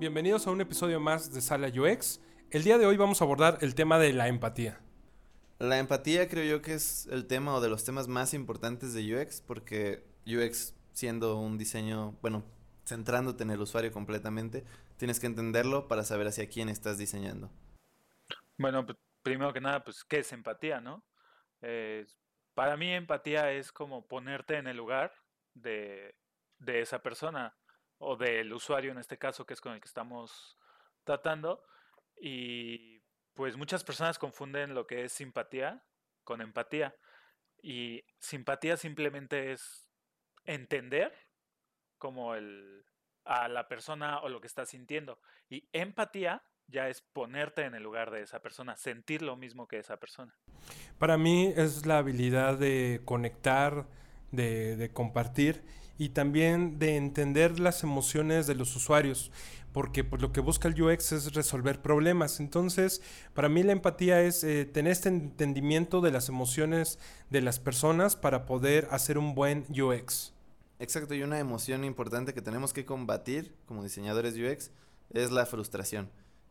Bienvenidos a un episodio más de Sala UX. El día de hoy vamos a abordar el tema de la empatía. La empatía creo yo que es el tema o de los temas más importantes de UX porque UX siendo un diseño, bueno, centrándote en el usuario completamente, tienes que entenderlo para saber hacia quién estás diseñando. Bueno, primero que nada, pues, ¿qué es empatía, no? Eh, para mí empatía es como ponerte en el lugar de, de esa persona o del usuario en este caso, que es con el que estamos tratando. Y pues muchas personas confunden lo que es simpatía con empatía. Y simpatía simplemente es entender como el, a la persona o lo que está sintiendo. Y empatía ya es ponerte en el lugar de esa persona, sentir lo mismo que esa persona. Para mí es la habilidad de conectar, de, de compartir y también de entender las emociones de los usuarios, porque pues, lo que busca el UX es resolver problemas. Entonces, para mí la empatía es eh, tener este entendimiento de las emociones de las personas para poder hacer un buen UX. Exacto, y una emoción importante que tenemos que combatir como diseñadores UX es la frustración,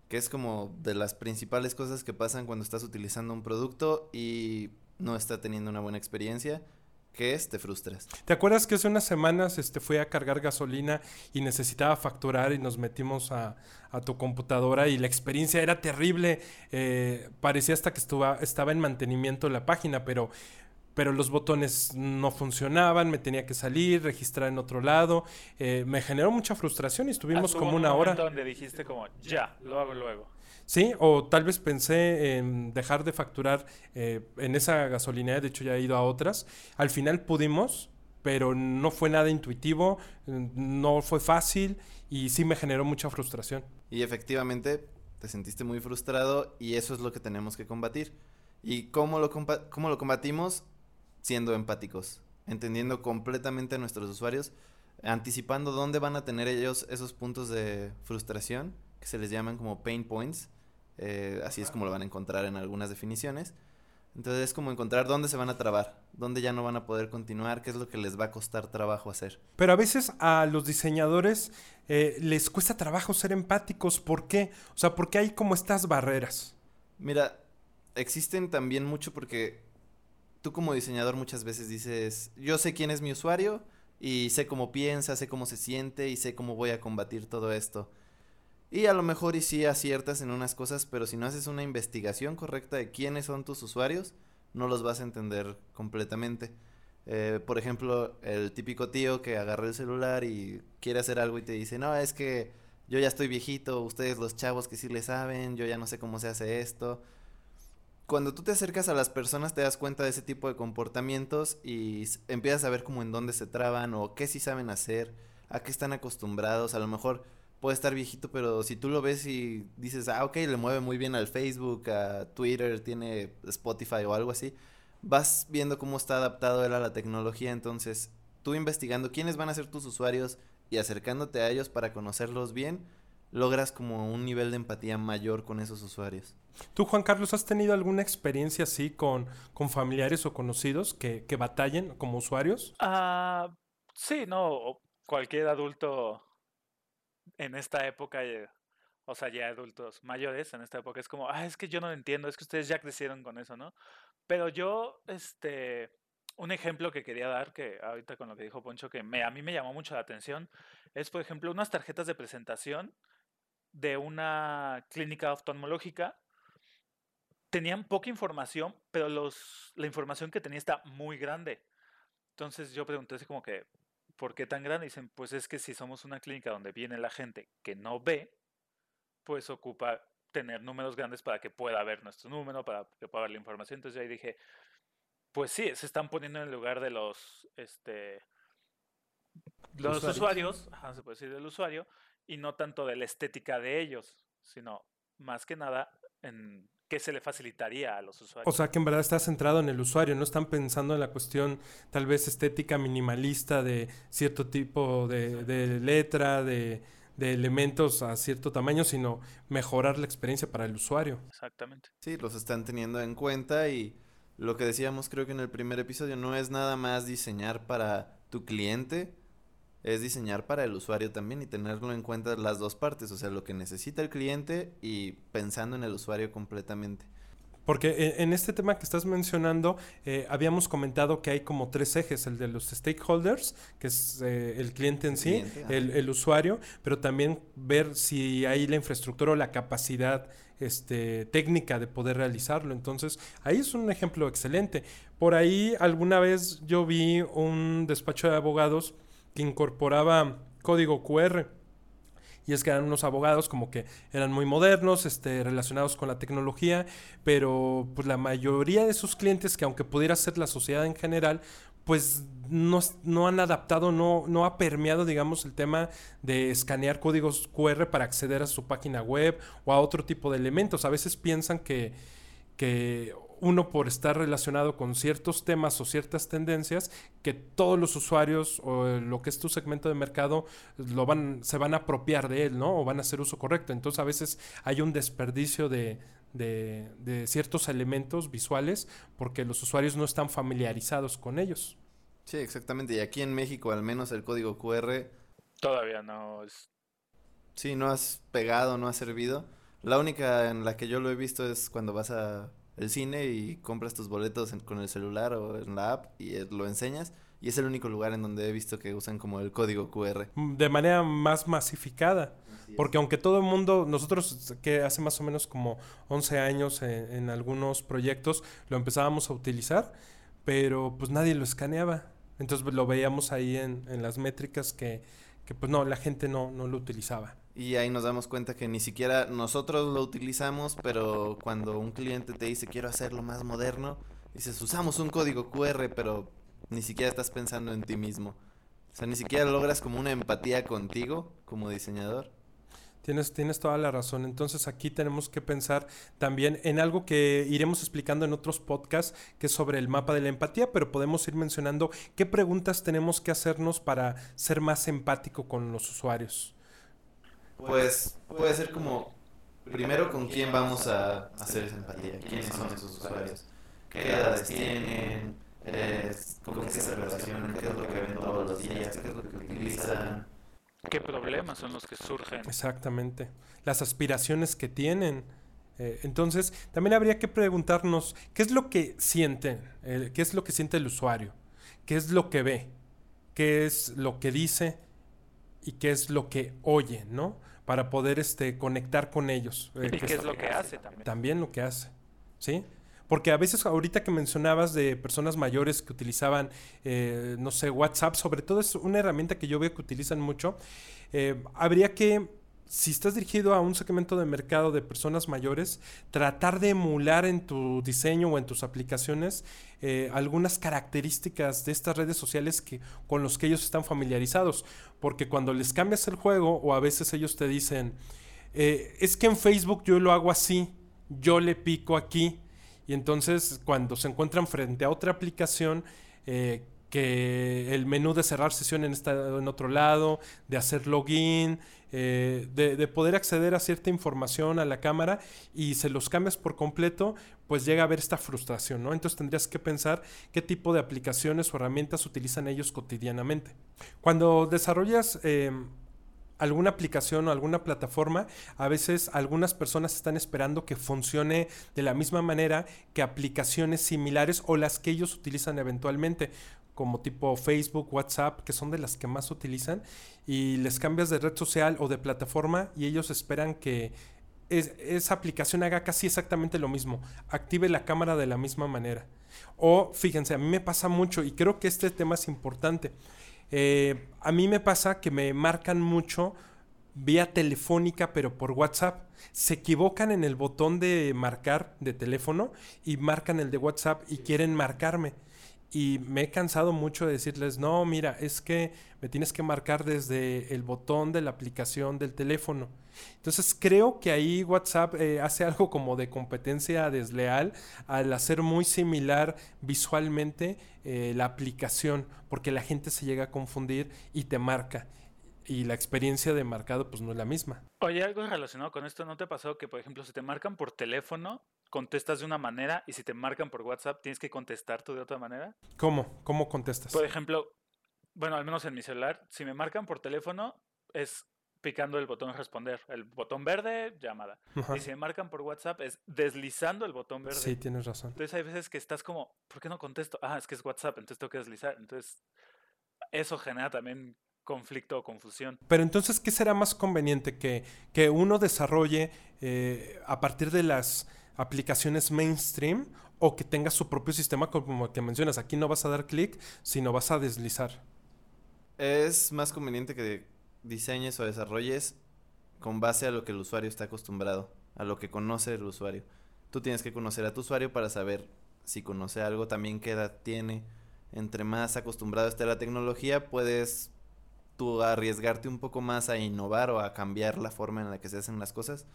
que es como de las principales cosas que pasan cuando estás utilizando un producto y no está teniendo una buena experiencia ¿Qué es? Te frustras. ¿Te acuerdas que hace unas semanas este, fui a cargar gasolina y necesitaba facturar y nos metimos a, tu computadora y la experiencia era terrible? Eh, parecía hasta que estuva, estaba en mantenimiento la página, pero, pero los botones no funcionaban, me tenía que salir, registrar en otro lado. Eh, me generó mucha frustración y estuvimos como una hora. donde dijiste como, ya, lo hago luego. Sí, o tal vez pensé en dejar de facturar eh, en esa gasolinera, de hecho ya he ido a otras. Al final pudimos, pero no fue nada intuitivo, no fue fácil y sí me generó mucha frustración. Y efectivamente te sentiste muy frustrado y eso es lo que tenemos que combatir. ¿Y cómo lo, cómo lo combatimos? Siendo empáticos, entendiendo completamente a nuestros usuarios, anticipando dónde van a tener ellos esos puntos de frustración, que se les llaman como pain points, eh, así es como lo van a encontrar en algunas definiciones. Entonces es como encontrar dónde se van a trabar, dónde ya no van a poder continuar, qué es lo que les va a costar trabajo hacer. Pero a veces a los diseñadores eh, les cuesta trabajo ser empáticos. ¿Por qué? O sea, ¿por qué hay como estas barreras? Mira, existen también mucho porque tú como diseñador muchas veces dices, yo sé quién es mi usuario y sé cómo piensa, sé cómo se siente y sé cómo voy a combatir todo esto. Y a lo mejor y sí aciertas en unas cosas, pero si no haces una investigación correcta de quiénes son tus usuarios, no los vas a entender completamente. Eh, por ejemplo, el típico tío que agarra el celular y quiere hacer algo y te dice, no, es que yo ya estoy viejito, ustedes los chavos que sí le saben, yo ya no sé cómo se hace esto. Cuando tú te acercas a las personas te das cuenta de ese tipo de comportamientos y empiezas a ver como en dónde se traban o qué sí saben hacer, a qué están acostumbrados, a lo mejor puede estar viejito, pero si tú lo ves y dices, ah, ok, le mueve muy bien al Facebook, a Twitter, tiene Spotify o algo así, vas viendo cómo está adaptado él a la tecnología, entonces tú investigando quiénes van a ser tus usuarios y acercándote a ellos para conocerlos bien, logras como un nivel de empatía mayor con esos usuarios. ¿Tú, Juan Carlos, has tenido alguna experiencia así con, con familiares o conocidos que, que batallen como usuarios? Ah, sí, no, cualquier adulto en esta época, eh, o sea, ya adultos mayores, en esta época es como, ah, es que yo no lo entiendo, es que ustedes ya crecieron con eso, ¿no? Pero yo, este, un ejemplo que quería dar, que ahorita con lo que dijo Poncho, que me, a mí me llamó mucho la atención, es, por ejemplo, unas tarjetas de presentación de una clínica oftalmológica. Tenían poca información, pero los, la información que tenía está muy grande. Entonces yo pregunté así como que, ¿por qué tan grande? Dicen, pues es que si somos una clínica donde viene la gente que no ve, pues ocupa tener números grandes para que pueda ver nuestro número, para que pueda ver la información. Entonces yo ahí dije, pues sí, se están poniendo en el lugar de los, este, los usuarios, se puede decir del usuario, y no tanto de la estética de ellos, sino más que nada en que se le facilitaría a los usuarios. O sea, que en verdad está centrado en el usuario, no están pensando en la cuestión tal vez estética minimalista de cierto tipo de, letra, de, de, elementos a cierto tamaño, sino mejorar la experiencia para el usuario. Exactamente. Sí, los están teniendo en cuenta y lo que decíamos creo que en el primer episodio no es nada más diseñar para tu cliente, es diseñar para el usuario también y tenerlo en cuenta las dos partes, o sea, lo que necesita el cliente y pensando en el usuario completamente. Porque eh, en este tema que estás mencionando, eh, habíamos comentado que hay como tres ejes, el de los stakeholders, que es eh, el cliente en sí, el, el, usuario, pero también ver si hay la infraestructura o la capacidad este, técnica de poder realizarlo. Entonces, ahí es un ejemplo excelente. Por ahí alguna vez yo vi un despacho de abogados que incorporaba código QR y es que eran unos abogados como que eran muy modernos, este, relacionados con la tecnología, pero pues la mayoría de sus clientes, que aunque pudiera ser la sociedad en general, pues no, no, han adaptado, no, no ha permeado, digamos, el tema de escanear códigos QR para acceder a su página web o a otro tipo de elementos. A veces piensan que, que uno por estar relacionado con ciertos temas o ciertas tendencias que todos los usuarios o lo que es tu segmento de mercado lo van se van a apropiar de él, ¿no? O van a hacer uso correcto. Entonces a veces hay un desperdicio de, de, ciertos elementos visuales porque los usuarios no están familiarizados con ellos. Sí, exactamente. Y aquí en México al menos el código QR todavía no es... Sí, no has pegado, no ha servido. La única en la que yo lo he visto es cuando vas a el cine y compras tus boletos con el celular o en la app y eh, lo enseñas. Y es el único lugar en donde he visto que usan como el código QR. De manera más masificada. Porque aunque todo el mundo, nosotros que hace más o menos como 11 años en, algunos proyectos lo empezábamos a utilizar, pero pues nadie lo escaneaba. Entonces lo veíamos ahí en, en las métricas que, que, pues no, la gente no, no lo utilizaba. Y ahí nos damos cuenta que ni siquiera nosotros lo utilizamos, pero cuando un cliente te dice quiero hacerlo más moderno, dices usamos un código QR, pero ni siquiera estás pensando en ti mismo. O sea, ni siquiera logras como una empatía contigo como diseñador. Tienes, tienes toda la razón. Entonces aquí tenemos que pensar también en algo que iremos explicando en otros podcasts, que es sobre el mapa de la empatía, pero podemos ir mencionando qué preguntas tenemos que hacernos para ser más empático con los usuarios pues puede ser como, primero con quién vamos a hacer esa empatía, quiénes son esos usuarios, qué edades tienen, con qué se relacionan, qué es lo que ven todos los días, qué es lo que utilizan. ¿Qué problemas son los que surgen? Exactamente. Las aspiraciones que tienen. Eh, entonces, también habría que preguntarnos qué es lo que sienten, eh, qué es lo que siente el usuario, qué es lo que ve, qué es lo que dice y qué es lo que oye, ¿no? para poder este, conectar con ellos. Eh, ¿Y qué es lo que hace también? También lo que hace, ¿sí? Porque a veces ahorita que mencionabas de personas mayores que utilizaban, eh, no sé, WhatsApp, sobre todo es una herramienta que yo veo que utilizan mucho, eh, habría que si estás dirigido a un segmento de mercado de personas mayores, tratar de emular en tu diseño o en tus aplicaciones eh, algunas características de estas redes sociales que, con los que ellos están familiarizados. Porque cuando les cambias el juego o a veces ellos te dicen, eh, es que en Facebook yo lo hago así, yo le pico aquí. Y entonces cuando se encuentran frente a otra aplicación, eh, que el menú de cerrar sesión en, esta, en otro lado, de hacer login, eh, de, poder acceder a cierta información a la cámara y se los cambias por completo, pues llega a haber esta frustración, ¿no? Entonces tendrías que pensar qué tipo de aplicaciones o herramientas utilizan ellos cotidianamente. Cuando desarrollas em, alguna aplicación o alguna plataforma, a veces algunas personas están esperando que funcione de la misma manera que aplicaciones similares o las que ellos utilizan eventualmente como tipo Facebook, WhatsApp, que son de las que más utilizan, y les cambias de red social o de plataforma y ellos esperan que esa aplicación haga casi exactamente lo mismo, active la cámara de la misma manera. O fíjense, a mí me pasa mucho y creo que este tema es importante. Eh, a mí me pasa que me marcan mucho vía telefónica, pero por WhatsApp. Se equivocan en el botón de marcar de teléfono y marcan el de WhatsApp y quieren marcarme. Y me he cansado mucho de decirles, no, mira, es que me tienes que marcar desde el botón de la aplicación del teléfono. Entonces creo que ahí WhatsApp eh, hace algo como de competencia desleal al hacer muy similar visualmente eh, la aplicación, porque la gente se llega a confundir y te marca. Y la experiencia de marcado pues no es la misma. Oye, algo relacionado con esto, ¿no te ha pasado que, por ejemplo, si te marcan por teléfono, contestas de una manera y si te marcan por WhatsApp, tienes que contestar tú de otra manera? ¿Cómo? ¿Cómo contestas? Por ejemplo, bueno, al menos en mi celular, si me marcan por teléfono, es picando el botón responder. El botón verde, llamada. Ajá. Y si me marcan por WhatsApp, es deslizando el botón verde. Sí, tienes razón. Entonces hay veces que estás como, ¿por qué no contesto? Ah, es que es WhatsApp, entonces tengo que deslizar. Entonces, eso genera también conflicto o confusión. Pero entonces, ¿qué será más conveniente? Que, que uno desarrolle eh, a partir de las aplicaciones mainstream o que tenga su propio sistema como el que mencionas. Aquí no vas a dar clic, sino vas a deslizar. Es más conveniente que diseñes o desarrolles con base a lo que el usuario está acostumbrado, a lo que conoce el usuario. Tú tienes que conocer a tu usuario para saber si conoce algo, también qué edad tiene. Entre más acostumbrado esté la tecnología, puedes tú arriesgarte un poco más a innovar o a cambiar la forma en la que se hacen las cosas,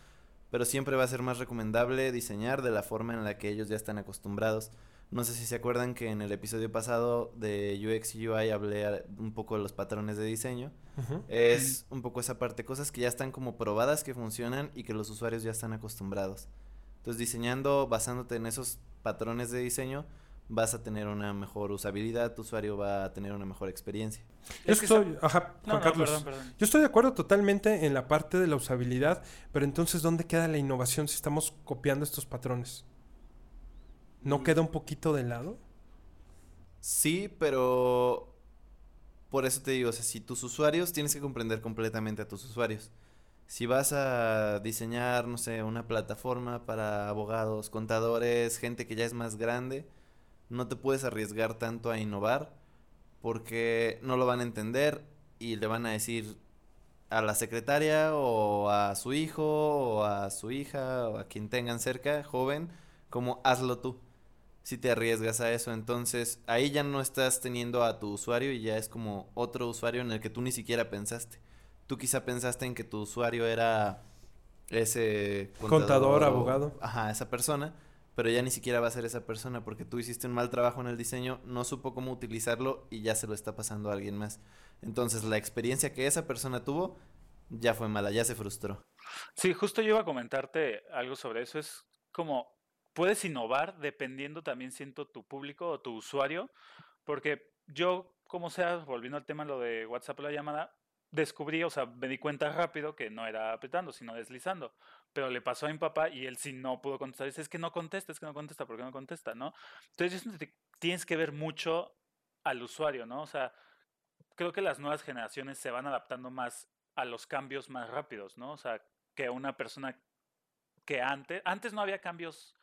pero siempre va a ser más recomendable diseñar de la forma en la que ellos ya están acostumbrados. No sé si se acuerdan que en el episodio pasado de UX y UI hablé un poco de los patrones de diseño. Es un poco esa parte, cosas que ya están como probadas que funcionan y que los usuarios ya están acostumbrados. Entonces, diseñando, basándote en esos patrones de diseño, vas a tener una mejor usabilidad, tu usuario va a tener una mejor experiencia. Es que estoy, ajá, No, Juan no, Carlos. perdón, perdón. Yo estoy de acuerdo totalmente en la parte de la usabilidad, pero entonces, ¿dónde queda la innovación si estamos copiando estos patrones? ¿No Mm. queda un poquito de lado? Sí, pero por eso te digo, o sea, si tus usuarios tienes que comprender completamente a tus usuarios. Si vas a diseñar, no sé, una plataforma para abogados, contadores, gente que ya es más grande, no te puedes arriesgar tanto a innovar porque no lo van a entender y le van a decir a la secretaria o a su hijo o a su hija o a quien tengan cerca, joven, como hazlo tú si te arriesgas a eso. Entonces ahí ya no estás teniendo a tu usuario y ya es como otro usuario en el que tú ni siquiera pensaste. Tú quizá pensaste en que tu usuario era ese Contador, o- abogado. Ajá, esa persona, pero ya ni siquiera va a ser esa persona porque tú hiciste un mal trabajo en el diseño, no supo cómo utilizarlo y ya se lo está pasando a alguien más. Entonces la experiencia que esa persona tuvo ya fue mala, ya se frustró. Sí, justo yo iba a comentarte algo sobre eso. Es como puedes innovar dependiendo también, siento, tu público o tu usuario, porque yo, como sea, volviendo al tema lo de WhatsApp la llamada, descubrí, o sea, me di cuenta rápido que no era apretando, sino deslizando. Pero le pasó a mi papá y él sí no pudo contestar. Dice, es que no contesta, es que no contesta, ¿por qué no contesta? ¿No? Entonces tienes que ver mucho al usuario, ¿no? O sea, creo que las nuevas generaciones se van adaptando más a los cambios más rápidos, ¿no? O sea, que una persona que antes, antes no había cambios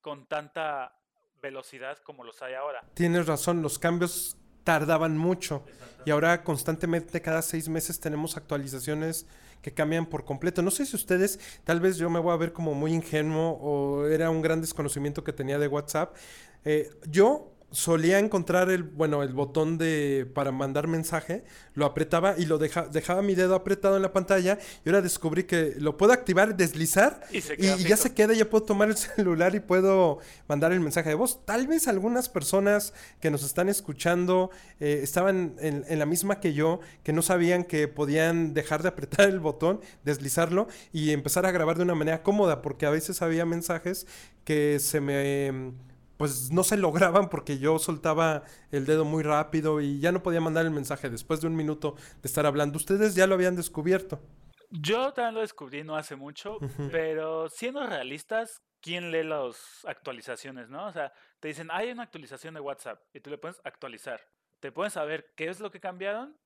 con tanta velocidad como los hay ahora. Tienes razón, los cambios tardaban mucho y ahora constantemente cada seis meses tenemos actualizaciones que cambian por completo. No sé si ustedes, tal vez yo me voy a ver como muy ingenuo o era un gran desconocimiento que tenía de WhatsApp. Eh, yo solía encontrar el, bueno, el botón de para mandar mensaje, lo apretaba y lo deja, dejaba mi dedo apretado en la pantalla y ahora descubrí que lo puedo activar, deslizar Y se y, ya se queda, ya puedo tomar el celular y puedo mandar el mensaje de voz. Tal vez algunas personas que nos están escuchando eh, estaban en, en la misma que yo, que no sabían que podían dejar de apretar el botón, deslizarlo y empezar a grabar de una manera cómoda, porque a veces había mensajes que se me... Pues no se lograban porque yo soltaba el dedo muy rápido y ya no podía mandar el mensaje después de un minuto de estar hablando. Ustedes ya lo habían descubierto. Yo también lo descubrí no hace mucho, pero siendo realistas, ¿quién lee las actualizaciones, no? O sea, te dicen, hay una actualización de WhatsApp y tú le pones actualizar. ¿Te puedes saber qué es lo que cambiaron?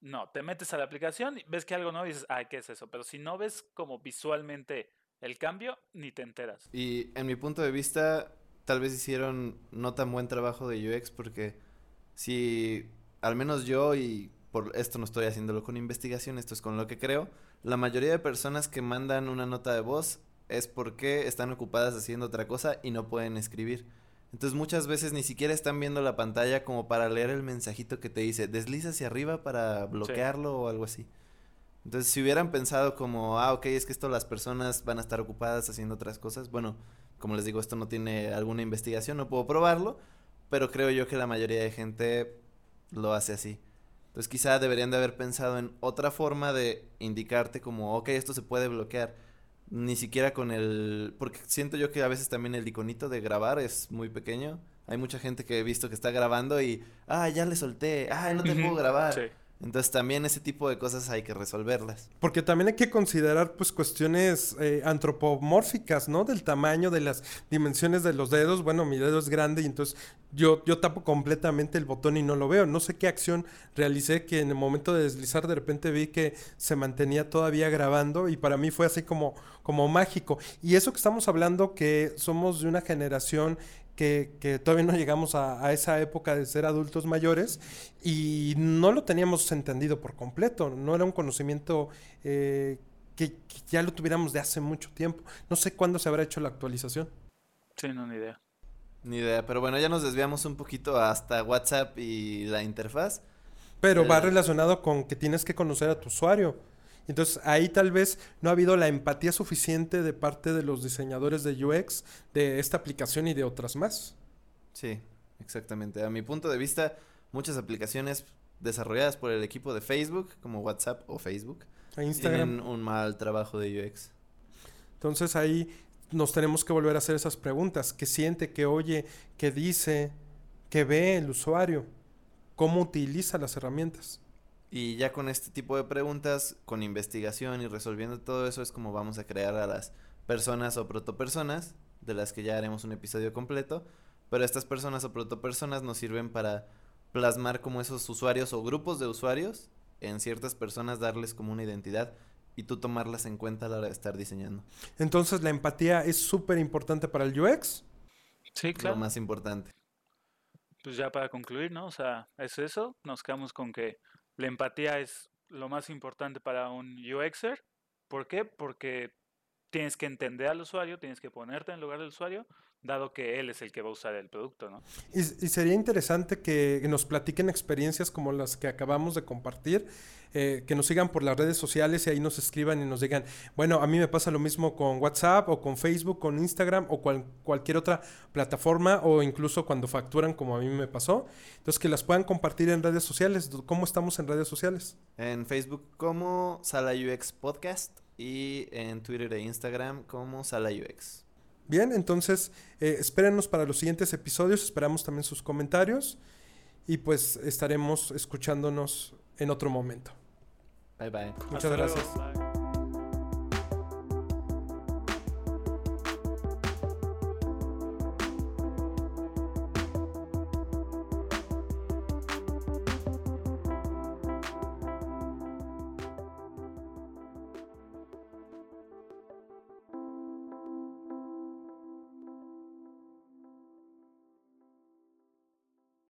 No, te metes a la aplicación y ves que algo no y dices, ay, ¿qué es eso? Pero si no ves como visualmente el cambio, ni te enteras. Y en mi punto de vista, tal vez hicieron no tan buen trabajo de UX porque si al menos yo y por esto no estoy haciéndolo con investigación, esto es con lo que creo, la mayoría de personas que mandan una nota de voz es porque están ocupadas haciendo otra cosa y no pueden escribir. Entonces muchas veces ni siquiera están viendo la pantalla como para leer el mensajito que te dice, desliza hacia arriba para bloquearlo o algo así. Entonces, si hubieran pensado como, ah, ok, es que esto las personas van a estar ocupadas haciendo otras cosas, bueno, como les digo, esto no tiene alguna investigación, no puedo probarlo, pero creo yo que la mayoría de gente lo hace así. Entonces, quizá deberían de haber pensado en otra forma de indicarte como, ok, esto se puede bloquear. Ni siquiera con el... Porque siento yo que a veces también el iconito de grabar es muy pequeño. Hay mucha gente que he visto que está grabando y, ah, ya le solté, ah, no te puedo grabar. Sí. Entonces también ese tipo de cosas hay que resolverlas. Porque también hay que considerar pues cuestiones eh, antropomórficas, ¿no? Del tamaño, de las dimensiones de los dedos. Bueno, mi dedo es grande y entonces yo, yo tapo completamente el botón y no lo veo. No sé qué acción realicé que en el momento de deslizar de repente vi que se mantenía todavía grabando y para mí fue así como, como mágico. Y eso que estamos hablando que somos de una generación que, que todavía no llegamos a, a esa época de ser adultos mayores y no lo teníamos entendido por completo, no era un conocimiento eh, que, que ya lo tuviéramos de hace mucho tiempo. No sé cuándo se habrá hecho la actualización. Sí, no, ni idea. Ni idea, pero bueno, ya nos desviamos un poquito hasta WhatsApp y la interfaz. Pero va relacionado con que tienes que conocer a tu usuario. Entonces ahí tal vez no ha habido la empatía suficiente de parte de los diseñadores de UX de esta aplicación y de otras más. Sí, exactamente. A mi punto de vista, muchas aplicaciones desarrolladas por el equipo de Facebook, como WhatsApp o Facebook, Instagram. tienen un mal trabajo de UX. Entonces ahí nos tenemos que volver a hacer esas preguntas. ¿Qué siente, qué oye, qué dice, qué ve el usuario? ¿Cómo utiliza las herramientas? Y ya con este tipo de preguntas, con investigación y resolviendo todo eso, es como vamos a crear a las personas o protopersonas, de las que ya haremos un episodio completo. Pero estas personas o protopersonas nos sirven para plasmar como esos usuarios o grupos de usuarios en ciertas personas, darles como una identidad y tú tomarlas en cuenta a la hora de estar diseñando. Entonces la empatía es súper importante para el UX. Sí, Lo claro. más importante. Pues ya para concluir, ¿no? O sea, es eso. Nos quedamos con que la empatía es lo más importante para un UXer. ¿Por qué? Porque tienes que entender al usuario, tienes que ponerte en lugar del usuario, dado que él es el que va a usar el producto, ¿no? Y, y sería interesante que nos platiquen experiencias como las que acabamos de compartir, eh, que nos sigan por las redes sociales y ahí nos escriban y nos digan, bueno, a mí me pasa lo mismo con WhatsApp o con Facebook, con Instagram o cual- cualquier otra plataforma o incluso cuando facturan como a mí me pasó. Entonces que las puedan compartir en redes sociales. ¿Cómo estamos en redes sociales? En Facebook como Sala UX Podcast y en Twitter e Instagram como Sala UX. Bien, entonces eh, espérenos para los siguientes episodios, esperamos también sus comentarios y pues estaremos escuchándonos en otro momento. Bye bye. Muchas Hasta luego. gracias. Bye.